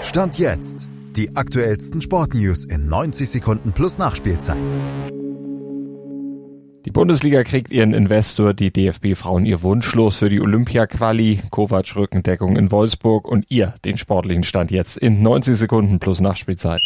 Stand jetzt. Die aktuellsten Sportnews in 90 Sekunden plus Nachspielzeit. Die Bundesliga kriegt ihren Investor, die DFB-Frauen ihr Wunschlos für die Olympia-Quali, Kovac Rückendeckung in Wolfsburg und ihr den sportlichen Stand jetzt in 90 Sekunden plus Nachspielzeit.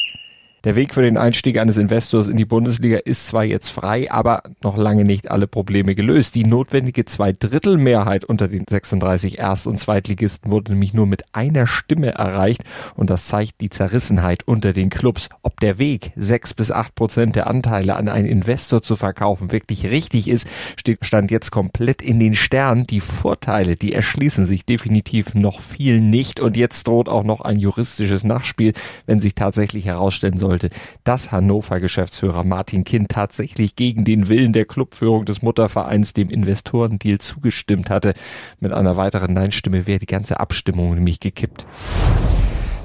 Der Weg für den Einstieg eines Investors in die Bundesliga ist zwar jetzt frei, aber noch lange nicht alle Probleme gelöst. Die notwendige Zweidrittelmehrheit unter den 36 Erst- und Zweitligisten wurde nämlich nur mit einer Stimme erreicht und das zeigt die Zerrissenheit unter den Clubs. Ob der Weg, sechs bis acht Prozent der Anteile an einen Investor zu verkaufen, wirklich richtig ist, steht Stand jetzt komplett in den Sternen. Die Vorteile, die erschließen sich definitiv noch viel nicht und jetzt droht auch noch ein juristisches Nachspiel, wenn sich tatsächlich herausstellen soll, sollte, dass Hannover-Geschäftsführer Martin Kind tatsächlich gegen den Willen der Clubführung des Muttervereins dem Investorendeal zugestimmt hatte. Mit einer weiteren Nein-Stimme wäre die ganze Abstimmung nämlich gekippt.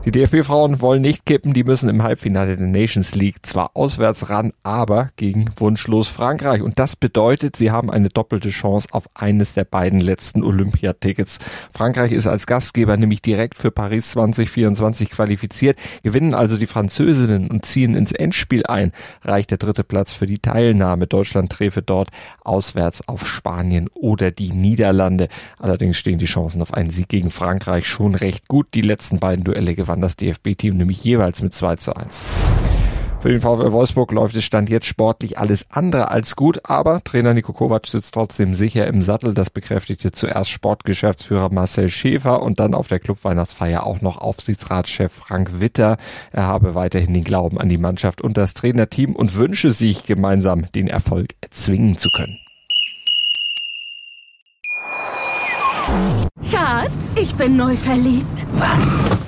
Die DFB-Frauen wollen nicht kippen, die müssen im Halbfinale der Nations League zwar auswärts ran, aber gegen wunschlos Frankreich. Und das bedeutet, sie haben eine doppelte Chance auf eines der beiden letzten Olympiatickets. Frankreich ist als Gastgeber nämlich direkt für Paris 2024 qualifiziert, gewinnen also die Französinnen und ziehen ins Endspiel ein. Reicht der dritte Platz für die Teilnahme. Deutschland träfe dort auswärts auf Spanien oder die Niederlande. Allerdings stehen die Chancen auf einen Sieg gegen Frankreich schon recht gut. Die letzten beiden Duelle gewann gewann das DFB-Team nämlich jeweils mit 2 zu 1. Für den VfL Wolfsburg läuft es Stand jetzt sportlich alles andere als gut, aber Trainer Niko Kovac sitzt trotzdem sicher im Sattel. Das bekräftigte zuerst Sportgeschäftsführer Marcel Schäfer und dann auf der Clubweihnachtsfeier auch noch Aufsichtsratschef Frank Witter. Er habe weiterhin den Glauben an die Mannschaft und das Trainerteam und wünsche sich gemeinsam den Erfolg erzwingen zu können. Schatz, ich bin neu verliebt. Was?